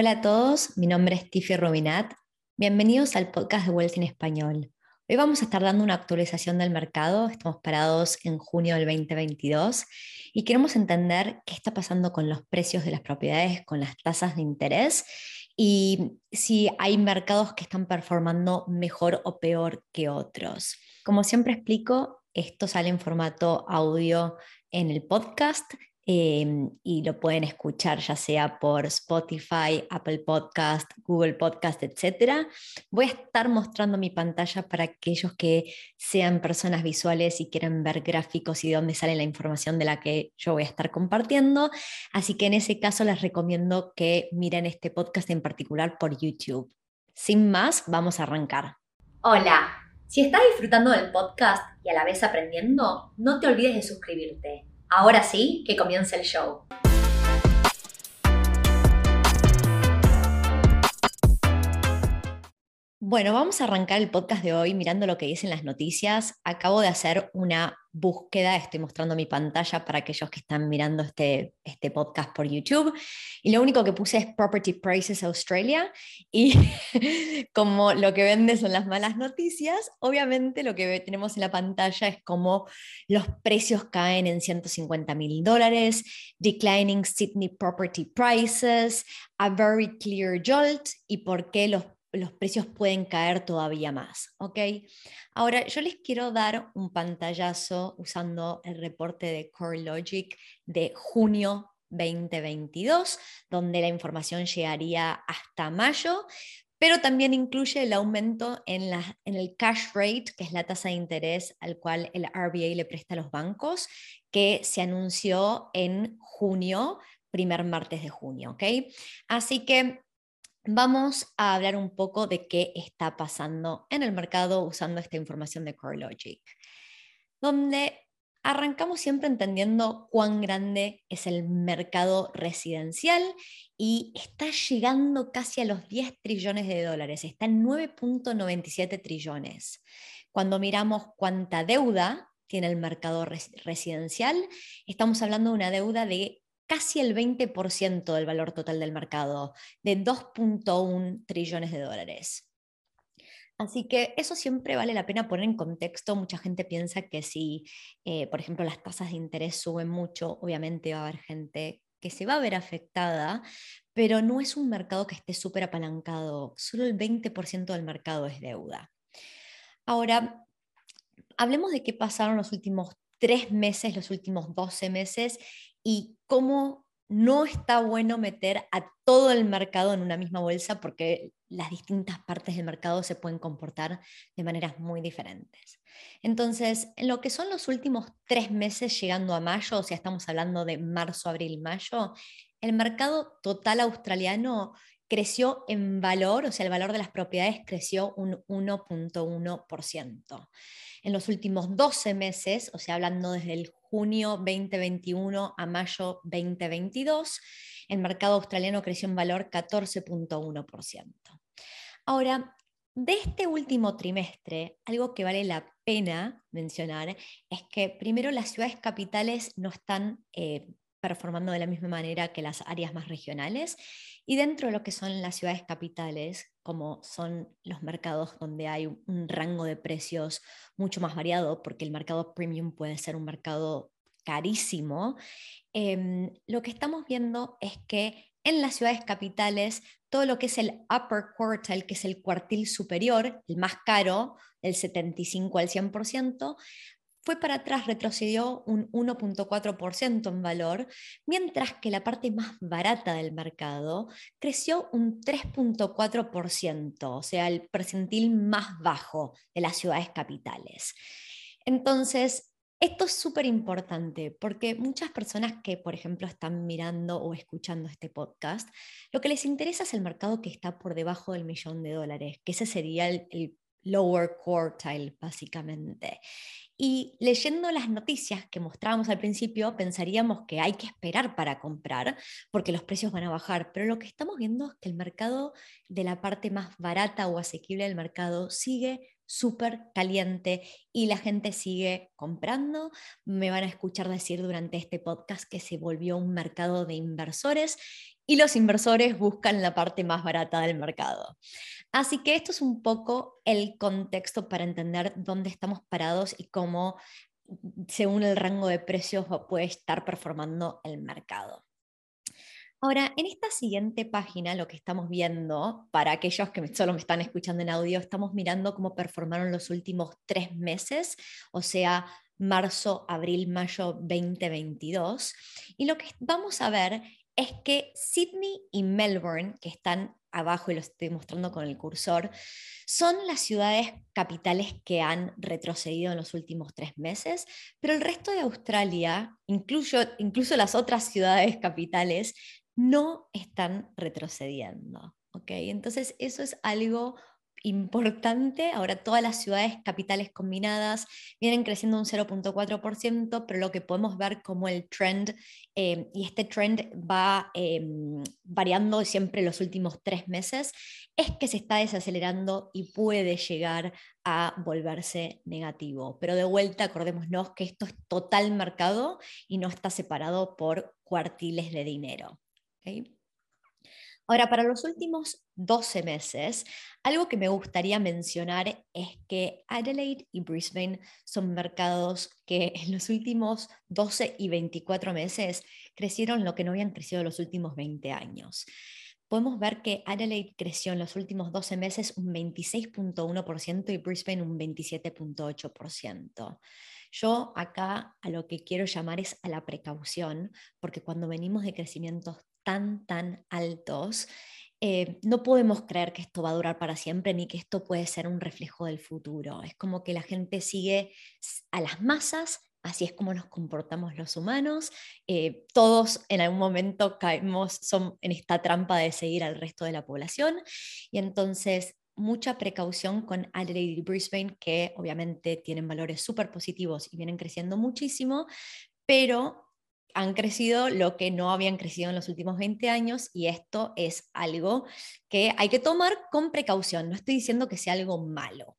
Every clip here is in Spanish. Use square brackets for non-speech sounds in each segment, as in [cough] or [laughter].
Hola a todos, mi nombre es Tiffy Rubinat. Bienvenidos al podcast de Wealth en Español. Hoy vamos a estar dando una actualización del mercado. Estamos parados en junio del 2022 y queremos entender qué está pasando con los precios de las propiedades, con las tasas de interés y si hay mercados que están performando mejor o peor que otros. Como siempre explico, esto sale en formato audio en el podcast Em, y lo pueden escuchar ya sea por Spotify, Apple Podcast, Google Podcast, etc. Voy a estar mostrando mi pantalla para aquellos que sean personas visuales y quieren ver gráficos y de dónde sale la información de la que yo voy a estar compartiendo. Así que en ese caso les recomiendo que miren este podcast en particular por YouTube. Sin más, vamos a arrancar. Hola, si estás disfrutando del podcast y a la vez aprendiendo, no te olvides de suscribirte Ahora sí, que comience el show. Bueno, vamos a arrancar el podcast de hoy mirando lo que dicen las noticias. Acabo de hacer una búsqueda, estoy mostrando mi pantalla para aquellos que están mirando este, este podcast por YouTube. Y lo único que puse es Property Prices Australia. Y [laughs] como lo que vende son las malas noticias, obviamente lo que tenemos en la pantalla es como los precios caen en 150 mil dólares, declining Sydney property prices, a very clear jolt y por qué los los precios pueden caer todavía más. ¿ok? Ahora, yo les quiero dar un pantallazo usando el reporte de CoreLogic de junio 2022, donde la información llegaría hasta mayo, pero también incluye el aumento en, el cash rate, que es la tasa de interés al cual el RBA le presta a los bancos, que se anunció en junio, primer martes de junio. ¿ok? Así que Vamos a hablar un poco de qué está pasando en el mercado usando esta información de CoreLogic, donde arrancamos siempre entendiendo cuán grande es el mercado residencial y está llegando casi a los 10 trillones de dólares, está en 9.97 trillones. Cuando miramos cuánta deuda tiene el mercado residencial, estamos hablando de una deuda de casi el 20% del valor total del mercado, de 2.1 trillones de dólares. Así que eso siempre vale la pena poner en contexto. Mucha gente piensa que si, eh, por ejemplo, las tasas de interés suben mucho, obviamente va a haber gente que se va a ver afectada, pero no es un mercado que esté súper apalancado. Solo el 20% del mercado es deuda. Ahora, hablemos de qué pasaron los últimos tres meses, los últimos 12 meses y cómo no está bueno meter a todo el mercado en una misma bolsa porque las distintas partes del mercado se pueden comportar de maneras muy diferentes. Entonces, en lo que son los últimos tres meses llegando a mayo, o sea, estamos hablando de marzo, abril, mayo, el mercado total australiano creció en valor, o sea, el valor de las propiedades creció un 1.1%. En los últimos 12 meses, o sea, hablando desde el junio 2021 a mayo 2022, el mercado australiano creció en valor 14.1%. Ahora, de este último trimestre, algo que vale la pena mencionar es que primero las ciudades capitales no están eh, performando de la misma manera que las áreas más regionales. Y dentro de lo que son las ciudades capitales, como son los mercados donde hay un rango de precios mucho más variado, porque el mercado premium puede ser un mercado carísimo, em, lo que estamos viendo es que en las ciudades capitales, todo lo que es el upper quartile, que es el cuartil superior, el más caro, del 75 al 100%, fue para atrás, retrocedió un 1.4% en valor, mientras que la parte más barata del mercado creció un 3.4%, o sea, el percentil más bajo de las ciudades capitales. Entonces, esto es súper importante porque muchas personas que, por ejemplo, están mirando o escuchando este podcast, lo que les interesa es el mercado que está por debajo del millón de dólares, que ese sería el, el lower quartile, básicamente. Y leyendo las noticias que mostrábamos al principio, pensaríamos que hay que esperar para comprar porque los precios van a bajar, pero lo que estamos viendo es que el mercado de la parte más barata o asequible del mercado sigue súper caliente y la gente sigue comprando. Me van a escuchar decir durante este podcast que se volvió un mercado de inversores y los inversores buscan la parte más barata del mercado. Así que esto es un poco el contexto para entender dónde estamos parados y cómo, según el rango de precios, puede estar performando el mercado. Ahora, en esta siguiente página, lo que estamos viendo, para aquellos que solo me están escuchando en audio, estamos mirando cómo performaron los últimos tres meses, o sea, marzo, abril, mayo 2022. Y lo que vamos a ver es que Sydney y Melbourne, que están abajo y lo estoy mostrando con el cursor, son las ciudades capitales que han retrocedido en los últimos tres meses, pero el resto de Australia, incluso, incluso las otras ciudades capitales, no están retrocediendo. ¿okay? Entonces, eso es algo importante. Ahora todas las ciudades capitales combinadas vienen creciendo un 0.4%, pero lo que podemos ver como el trend, eh, y este trend va em, variando siempre los últimos tres meses, es que se está desacelerando y puede llegar a volverse negativo. Pero de vuelta, acordémonos que esto es total mercado y no está separado por cuartiles de dinero. Ahora, para los últimos 12 meses, algo que me gustaría mencionar es que Adelaide y Brisbane son mercados que en los últimos 12 y 24 meses crecieron lo que no habían crecido en los últimos 20 años. Podemos ver que Adelaide creció en los últimos 12 meses un 26.1% y Brisbane un 27.8%. Yo acá a lo que quiero llamar es a la precaución, porque cuando venimos de crecimientos tan, tan altos, eh, no podemos creer que esto va a durar para siempre ni que esto puede ser un reflejo del futuro. Es como que la gente sigue a las masas, así es como nos comportamos los humanos. Eh, todos en algún momento caemos son en esta trampa de seguir al resto de la población y entonces mucha precaución con Adelaide y Brisbane, que obviamente tienen valores súper positivos y vienen creciendo muchísimo, pero han crecido lo que no habían crecido en los últimos 20 años y esto es algo que hay que tomar con precaución. No estoy diciendo que sea algo malo.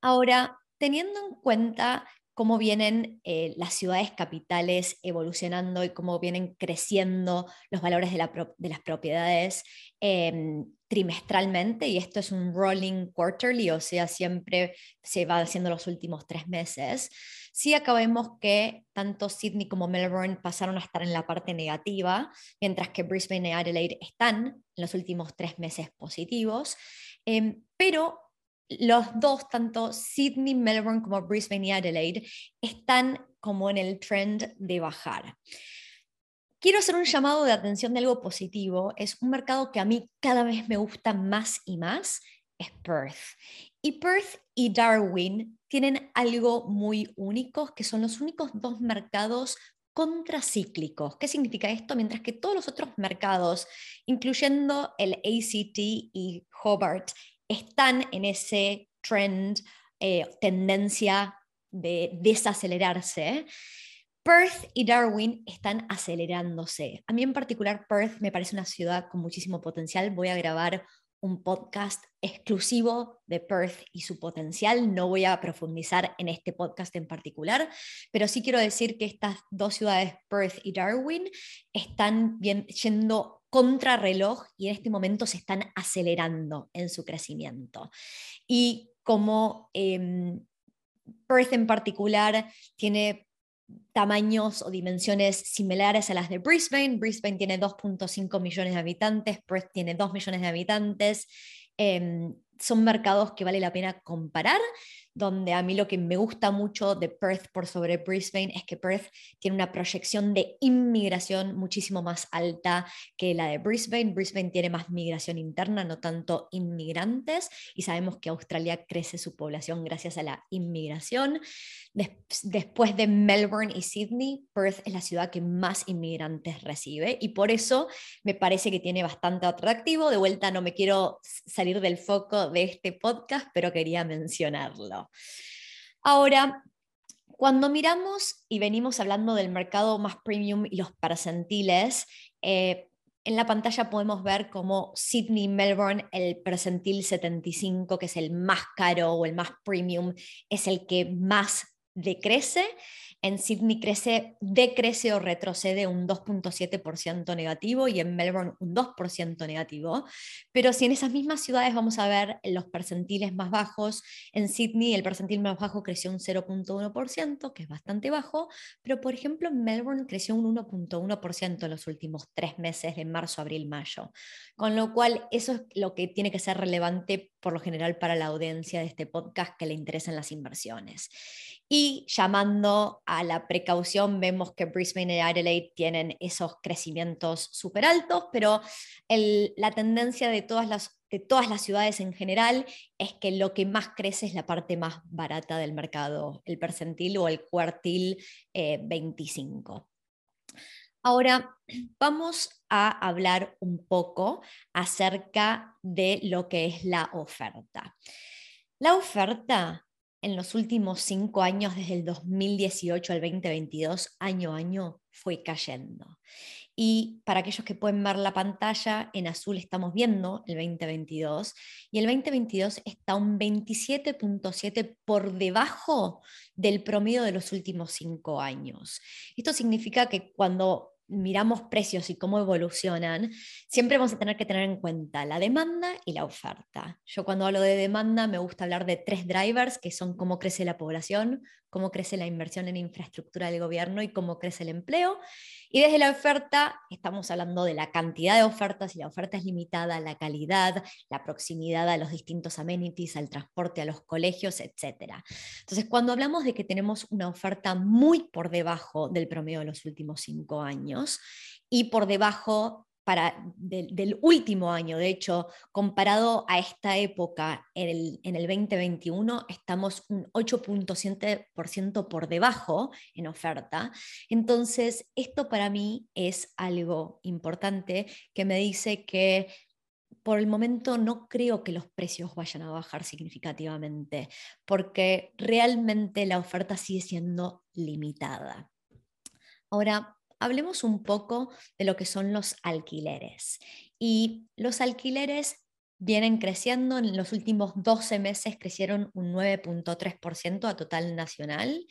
Ahora, teniendo en cuenta cómo vienen eh, las ciudades capitales evolucionando y cómo vienen creciendo los valores de, las propiedades em, trimestralmente, y esto es un rolling quarterly, o sea, siempre se va haciendo los últimos tres meses. Sí acá vemos que tanto Sydney como Melbourne pasaron a estar en la parte negativa, mientras que Brisbane y Adelaide están en los últimos tres meses positivos, em, pero los dos, tanto Sydney, Melbourne como Brisbane y Adelaide, están como en el trend de bajar. Quiero hacer un llamado de atención de algo positivo. Es un mercado que a mí cada vez me gusta más y más, es Perth. Y Perth y Darwin tienen algo muy único, que son los únicos dos mercados contracíclicos. ¿Qué significa esto? Mientras que todos los otros mercados, incluyendo el ACT y Hobart, están en ese trend, eh, tendencia de desacelerarse, Perth y Darwin están acelerándose. A mí en particular Perth me parece una ciudad con muchísimo potencial. Voy a grabar un podcast exclusivo de Perth y su potencial. No voy a profundizar en este podcast en particular, pero sí quiero decir que estas dos ciudades, Perth y Darwin, están yendo contrarreloj y en este momento se están acelerando en su crecimiento. Y como em, Perth en particular tiene tamaños o dimensiones similares a las de Brisbane. Brisbane tiene 2.5 millones de habitantes, Perth tiene 2 millones de habitantes. Em, son mercados que vale la pena comparar donde a mí lo que me gusta mucho de Perth por sobre Brisbane es que Perth tiene una proyección de inmigración muchísimo más alta que la de Brisbane. Brisbane tiene más migración interna, no tanto inmigrantes, y sabemos que Australia crece su población gracias a la inmigración. después de Melbourne y Sydney, Perth es la ciudad que más inmigrantes recibe y por eso me parece que tiene bastante atractivo. De vuelta no me quiero salir del foco de este podcast, pero quería mencionarlo. Ahora, cuando miramos y venimos hablando del mercado más premium y los percentiles, eh, en la pantalla podemos ver como Sydney, Melbourne, el percentil 75, que es el más caro o el más premium, es el que más decrece en Sydney crece, decrece o retrocede un 2.7% negativo y en Melbourne un 2% negativo. Pero si en esas mismas ciudades vamos a ver los percentiles más bajos, en Sydney el percentil más bajo creció un 0.1%, que es bastante bajo, pero por ejemplo en Melbourne creció un 1.1% en los últimos tres meses de marzo, abril, mayo. Con lo cual eso es lo que tiene que ser relevante por lo general para la audiencia de este podcast que le interesan las inversiones. Y llamando a la precaución, vemos que Brisbane y Adelaide tienen esos crecimientos súper altos, pero la tendencia de todas, las, de todas las ciudades en general es que lo que más crece es la parte más barata del mercado, el percentil o el cuartil 25. Ahora [clears throat] vamos a hablar un poco acerca de lo que es la oferta. La oferta en los últimos cinco años, desde el 2018 al 2022, año a año, fue cayendo. Y para aquellos que pueden ver la pantalla, en azul estamos viendo el 2022 y el 2022 está un 27.7 por debajo del promedio de los últimos cinco años. Esto significa que cuando miramos precios y cómo evolucionan, siempre vamos a tener que tener en cuenta la demanda y la oferta. Yo cuando hablo de demanda me gusta hablar de tres drivers, que son cómo crece la población, cómo crece la inversión en infraestructura del gobierno y cómo crece el empleo. Y desde la oferta estamos hablando de la cantidad de ofertas, y la oferta es limitada, la calidad, la proximidad a los distintos amenities, al transporte, a los colegios, etc. Entonces, cuando hablamos de que tenemos una oferta muy por debajo del promedio de los últimos cinco años y por debajo del último año, de hecho, comparado a esta época en el, en el 2021, estamos un 8.7% por debajo en oferta. Entonces, esto para mí es algo importante que me dice que por el momento no creo que los precios vayan a bajar significativamente, porque realmente la oferta sigue siendo limitada. Ahora, hablemos un poco de lo que son los alquileres. Y los alquileres vienen creciendo, en los últimos 12 meses crecieron un 9.3% a total nacional.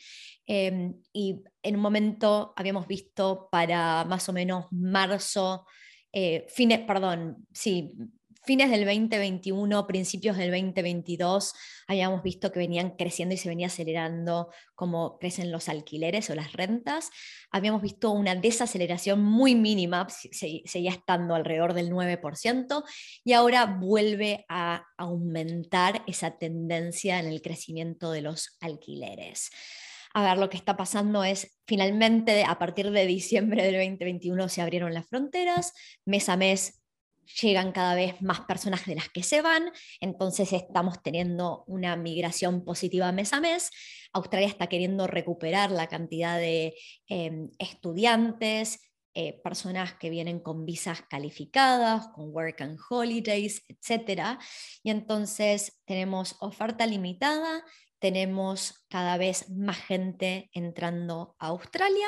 Em, y en un momento habíamos visto para más o menos marzo, eh, fines, perdón, sí, fines del 2021, principios del 2022, habíamos visto que venían creciendo y se venía acelerando como crecen los alquileres o las rentas. Habíamos visto una desaceleración muy mínima, seguía estando alrededor del 9%, y ahora vuelve a aumentar esa tendencia en el crecimiento de los alquileres. A ver, lo que está pasando es, finalmente, a partir de diciembre del 2021 se abrieron las fronteras, mes a mes llegan cada vez más personas de las que se van, entonces estamos teniendo una migración positiva mes a mes. Australia está queriendo recuperar la cantidad de em, estudiantes, eh, personas que vienen con visas calificadas, con work and holidays, etc. Y entonces tenemos oferta limitada, tenemos cada vez más gente entrando a Australia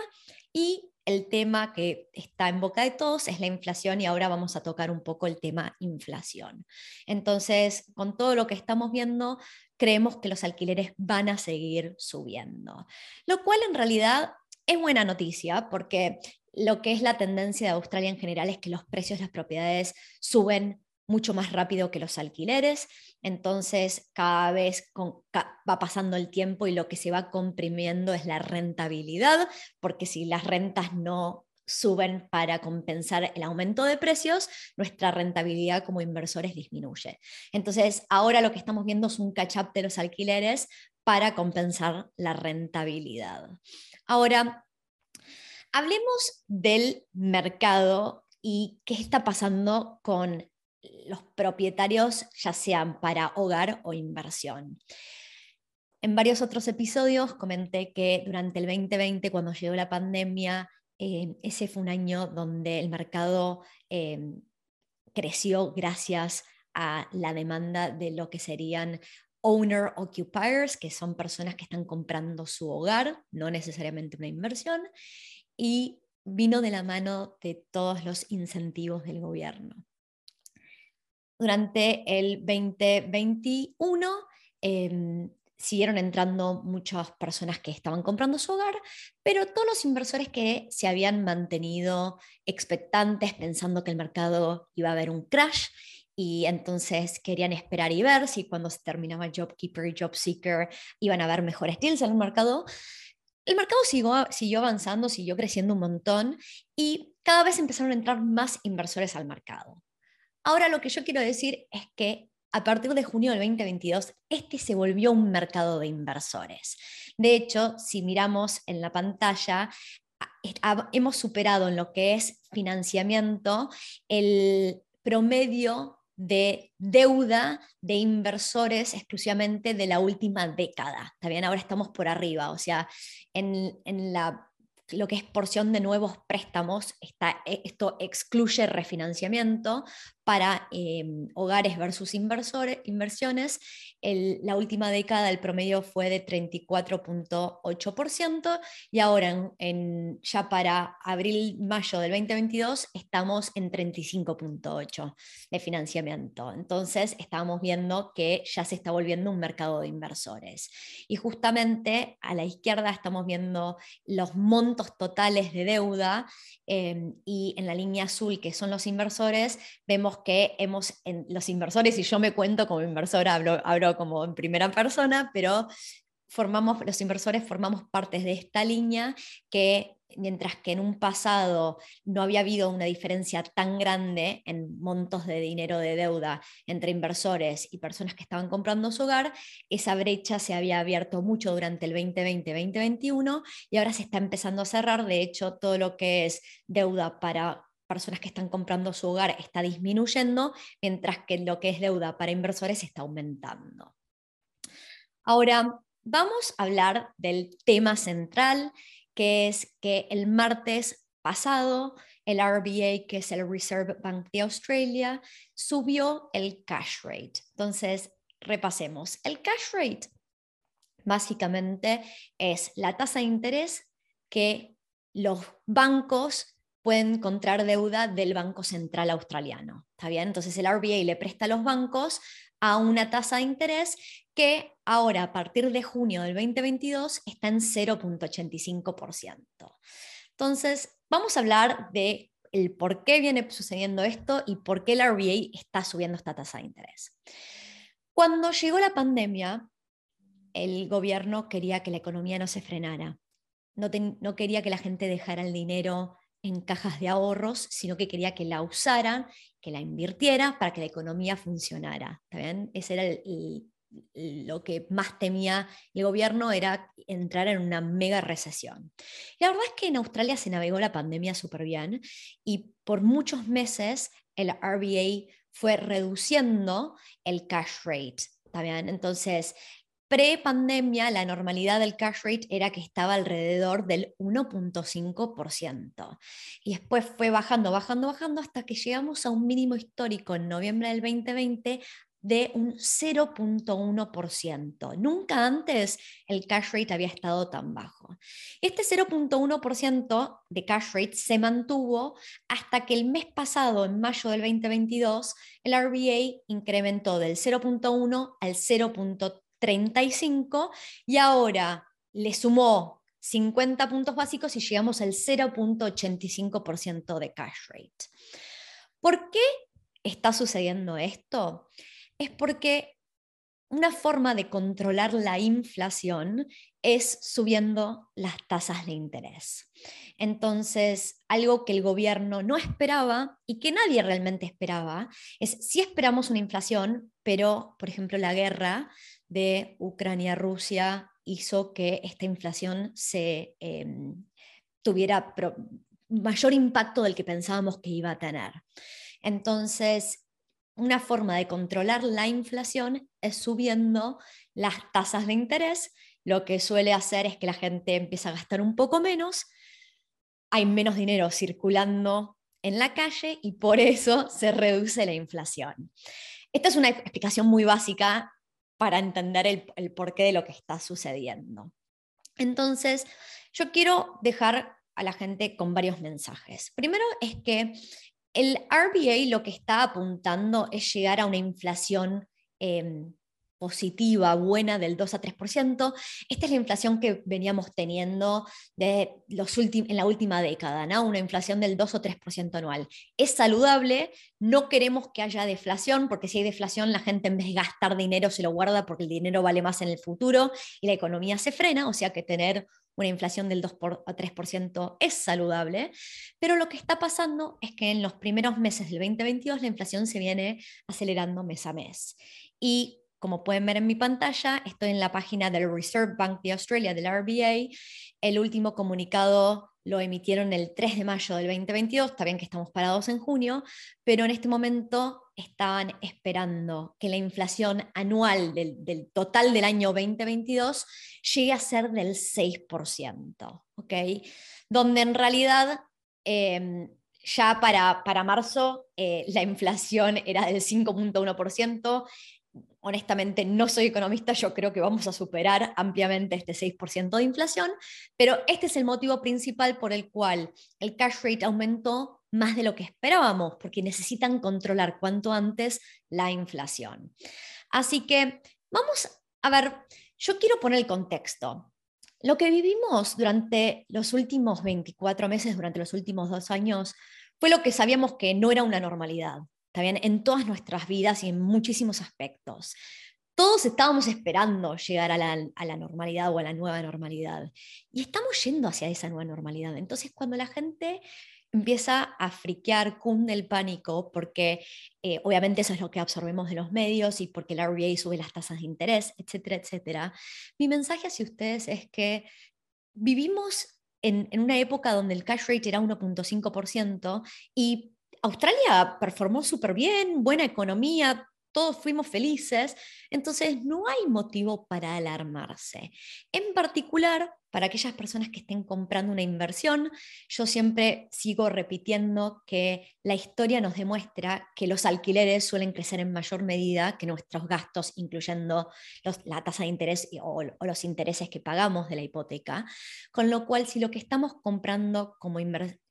y el tema que está en boca de todos es la inflación y ahora vamos a tocar un poco el tema inflación. Entonces, con todo lo que estamos viendo, creemos que los alquileres van a seguir subiendo, lo cual en realidad es buena noticia porque lo que es la tendencia de Australia en general es que los precios de las propiedades suben mucho más rápido que los alquileres, entonces cada vez va pasando el tiempo y lo que se va comprimiendo es la rentabilidad, porque si las rentas no suben para compensar el aumento de precios, nuestra rentabilidad como inversores disminuye. Entonces, ahora lo que estamos viendo es un catch-up de los alquileres para compensar la rentabilidad. Ahora, hablemos del mercado y qué está pasando con los propietarios, ya sean para hogar o inversión. En varios otros episodios comenté que durante el 2020, cuando llegó la pandemia, eh, ese fue un año donde el mercado eh, creció gracias a la demanda de lo que serían owner occupiers, que son personas que están comprando su hogar, no necesariamente una inversión, y vino de la mano de todos los incentivos del gobierno durante el 2021 em, siguieron entrando muchas personas que estaban comprando su hogar, pero todos los inversores que se habían mantenido expectantes pensando que el mercado iba a haber un crash y entonces querían esperar y ver si cuando se terminaba JobKeeper y JobSeeker iban a haber mejores deals en el mercado. El mercado siguió, siguió avanzando, siguió creciendo un montón y cada vez empezaron a entrar más inversores al mercado. Ahora lo que yo quiero decir es que a partir de junio del 2022, este se volvió un mercado de inversores. De hecho, si miramos en la pantalla, hemos superado en lo que es financiamiento el promedio de deuda de inversores exclusivamente de la última década. También ahora estamos por arriba, o sea, en, en la lo que es porción de nuevos préstamos, está, e, esto excluye refinanciamiento para em, hogares versus inversiones. la última década el promedio fue de 34.8% y ahora en, ya para abril-mayo del 2022 estamos en 35.8% de financiamiento. Entonces estamos viendo que ya se está volviendo un mercado de inversores. Y justamente a la izquierda estamos viendo los montos totales de deuda em, y en la línea azul que son los inversores vemos que hemos, en, los inversores, y yo me cuento como inversora, hablo, hablo como en primera persona, pero formamos, los inversores formamos partes de esta línea que mientras que en un pasado no había habido una diferencia tan grande en montos de dinero de deuda entre inversores y personas que estaban comprando su hogar, esa brecha se había abierto mucho durante el 2020-2021 y ahora se está empezando a cerrar. De hecho, todo lo que es deuda para personas que están comprando su hogar está disminuyendo, mientras que lo que es deuda para inversores está aumentando. Ahora, vamos a hablar del tema central, que es que el martes pasado el RBA, que es el Reserve Bank de Australia, subió el cash rate. Entonces, repasemos. El cash rate básicamente es la tasa de interés que los bancos pueden encontrar deuda del Banco Central Australiano. ¿Está bien? Entonces el RBA le presta a los bancos a una tasa de interés que ahora, a partir de junio del 2022, está en 0.85%. Entonces, vamos a hablar de el por qué viene sucediendo esto y por qué el RBA está subiendo esta tasa de interés. Cuando llegó la pandemia, el gobierno quería que la economía no se frenara, no, no quería que la gente dejara el dinero en cajas de ahorros, sino que quería que la usaran, que la invirtiera para que la economía funcionara. Ese era lo que más temía el gobierno, era entrar en una mega recesión. la verdad es que en Australia se navegó la pandemia súper bien y por muchos meses el RBA fue reduciendo el cash rate. Entonces, Pre-pandemia, la normalidad del cash rate era que estaba alrededor del 1.5%. Y después fue bajando, bajando, bajando hasta que llegamos a un mínimo histórico en noviembre del 2020 de un 0.1%. Nunca antes el cash rate había estado tan bajo. Este 0.1% de cash rate se mantuvo hasta que el mes pasado, en mayo del 2022, el RBA incrementó del 0.1 al 0.3 35 y ahora le sumó 50 puntos básicos y llegamos al 0.85% de cash rate. ¿Por qué está sucediendo esto? Es porque una forma de controlar la inflación es subiendo las tasas de interés. Entonces, algo que el gobierno no esperaba y que nadie realmente esperaba es si esperamos una inflación, pero, por ejemplo, la guerra de Ucrania-Rusia hizo que esta inflación se em, tuviera mayor impacto del que pensábamos que iba a tener. Entonces, una forma de controlar la inflación es subiendo las tasas de interés. Lo que suele hacer es que la gente empieza a gastar un poco menos, hay menos dinero circulando en la calle y por eso se reduce la inflación. Esta es una explicación muy básica para entender el, porqué de lo que está sucediendo. Entonces, yo quiero dejar a la gente con varios mensajes. Primero es que el RBA lo que está apuntando es llegar a una inflación em, positiva, buena del 2 a 3%. Esta es la inflación que veníamos teniendo de los en la última década, ¿no? una inflación del 2 o 3% anual. Es saludable, no queremos que haya deflación, porque si hay deflación la gente en vez de gastar dinero se lo guarda porque el dinero vale más en el futuro y la economía se frena, o sea que tener una inflación del 2 a 3% es saludable, pero lo que está pasando es que en los primeros meses del 2022 la inflación se viene acelerando mes a mes. Y como pueden ver en mi pantalla, estoy en la página del Reserve Bank de Australia, del RBA. El último comunicado lo emitieron el 3 de mayo del 2022, está bien que estamos parados en junio, pero en este momento estaban esperando que la inflación anual del, total del año 2022 llegue a ser del 6%, ¿ok? Donde en realidad em, ya para, para marzo eh, la inflación era del 5.1%, honestamente no soy economista, yo creo que vamos a superar ampliamente este 6% de inflación, pero este es el motivo principal por el cual el cash rate aumentó más de lo que esperábamos, porque necesitan controlar cuanto antes la inflación. Así que vamos a ver, yo quiero poner el contexto. Lo que vivimos durante los últimos 24 meses, durante los últimos dos años, fue lo que sabíamos que no era una normalidad bien? En todas nuestras vidas y en muchísimos aspectos. Todos estábamos esperando llegar a la, a la, normalidad o a la nueva normalidad. Y estamos yendo hacia esa nueva normalidad. Entonces, cuando la gente empieza a friquear, cunde el pánico, porque eh, obviamente eso es lo que absorbemos de los medios y porque la RBA sube las tasas de interés, etcétera, etcétera. Mi mensaje hacia ustedes es que vivimos en, en una época donde el cash rate era 1.5% y Australia performó súper bien, buena economía, todos fuimos felices, entonces no hay motivo para alarmarse. En particular, para aquellas personas que estén comprando una inversión, yo siempre sigo repitiendo que la historia nos demuestra que los alquileres suelen crecer en mayor medida que nuestros gastos, incluyendo la tasa de interés o, los intereses que pagamos de la hipoteca. Con lo cual, si lo que estamos comprando como,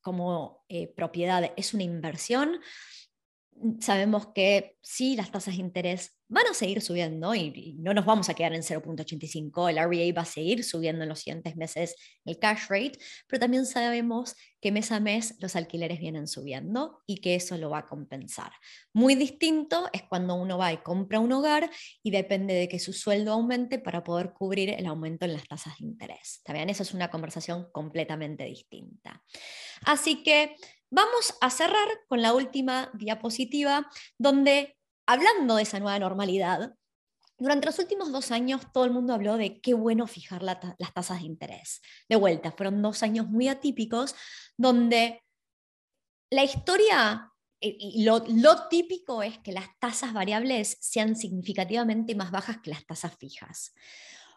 como eh, propiedad es una inversión, sabemos que sí, las tasas de interés van a seguir subiendo y, no nos vamos a quedar en 0.85. El RBA va a seguir subiendo en los siguientes meses el cash rate, pero también sabemos que mes a mes los alquileres vienen subiendo y que eso lo va a compensar. Muy distinto es cuando uno va y compra un hogar y depende de que su sueldo aumente para poder cubrir el aumento en las tasas de interés. ¿Está Esa es una conversación completamente distinta. Así que Vamos a cerrar con la última diapositiva, donde, hablando de esa nueva normalidad, durante los últimos dos años todo el mundo habló de qué bueno fijar las tasas de interés. De vuelta, fueron dos años muy atípicos, donde la historia y lo, típico es que las tasas variables sean significativamente más bajas que las tasas fijas.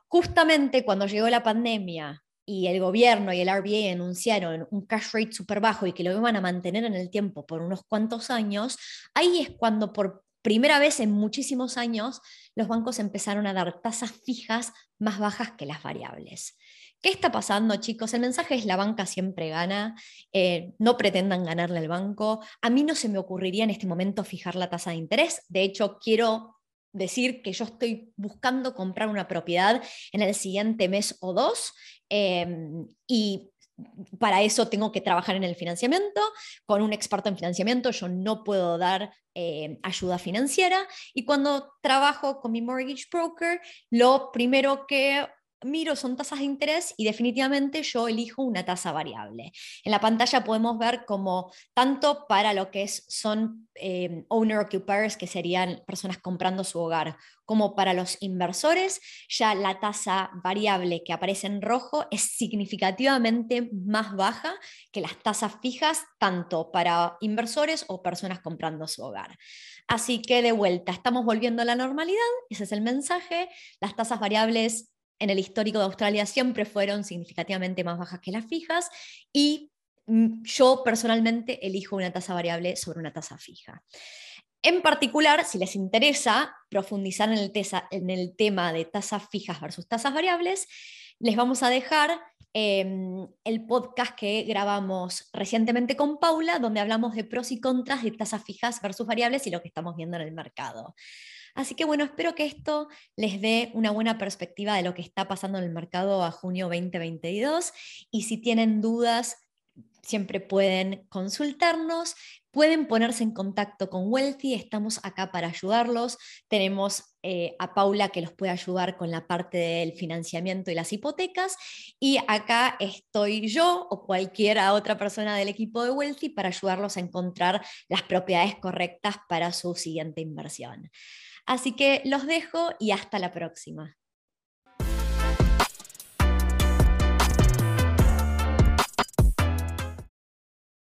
Justamente cuando llegó la pandemia y el gobierno y el RBA anunciaron un cash rate súper bajo y que lo iban a mantener en el tiempo por unos cuantos años, ahí es cuando por primera vez en muchísimos años los bancos empezaron a dar tasas fijas más bajas que las variables. ¿Qué está pasando, chicos? El mensaje es la banca siempre gana, eh, no pretendan ganarle al banco. A mí no se me ocurriría en este momento fijar la tasa de interés. De hecho, quiero decir que yo estoy buscando comprar una propiedad en el siguiente mes o dos em, y para eso tengo que trabajar en el financiamiento. Con un experto en financiamiento yo no puedo dar em, ayuda financiera y cuando trabajo con mi mortgage broker, lo primero que miro son tasas de interés y definitivamente yo elijo una tasa variable. En la pantalla podemos ver como tanto para lo que es, son eh, owner occupiers, que serían personas comprando su hogar, como para los inversores, ya la tasa variable que aparece en rojo es significativamente más baja que las tasas fijas, tanto para inversores o personas comprando su hogar. Así que de vuelta, estamos volviendo a la normalidad, ese es el mensaje, las tasas variables en el histórico de Australia siempre fueron significativamente más bajas que las fijas y mm, yo personalmente elijo una tasa variable sobre una tasa fija. En particular, si les interesa profundizar en el, tema de tasas fijas versus tasas variables, les vamos a dejar em, el podcast que grabamos recientemente con Paula, donde hablamos de pros y contras de tasas fijas versus variables y lo que estamos viendo en el mercado. Así que bueno, espero que esto les dé una buena perspectiva de lo que está pasando en el mercado a junio 2022 y si tienen dudas, siempre pueden consultarnos. Pueden ponerse en contacto con Wealthy, estamos acá para ayudarlos. Tenemos eh, a Paula que los puede ayudar con la parte del financiamiento y las hipotecas. Y acá estoy yo o cualquier otra persona del equipo de Wealthy para ayudarlos a encontrar las propiedades correctas para su siguiente inversión. Así que los dejo y hasta la próxima.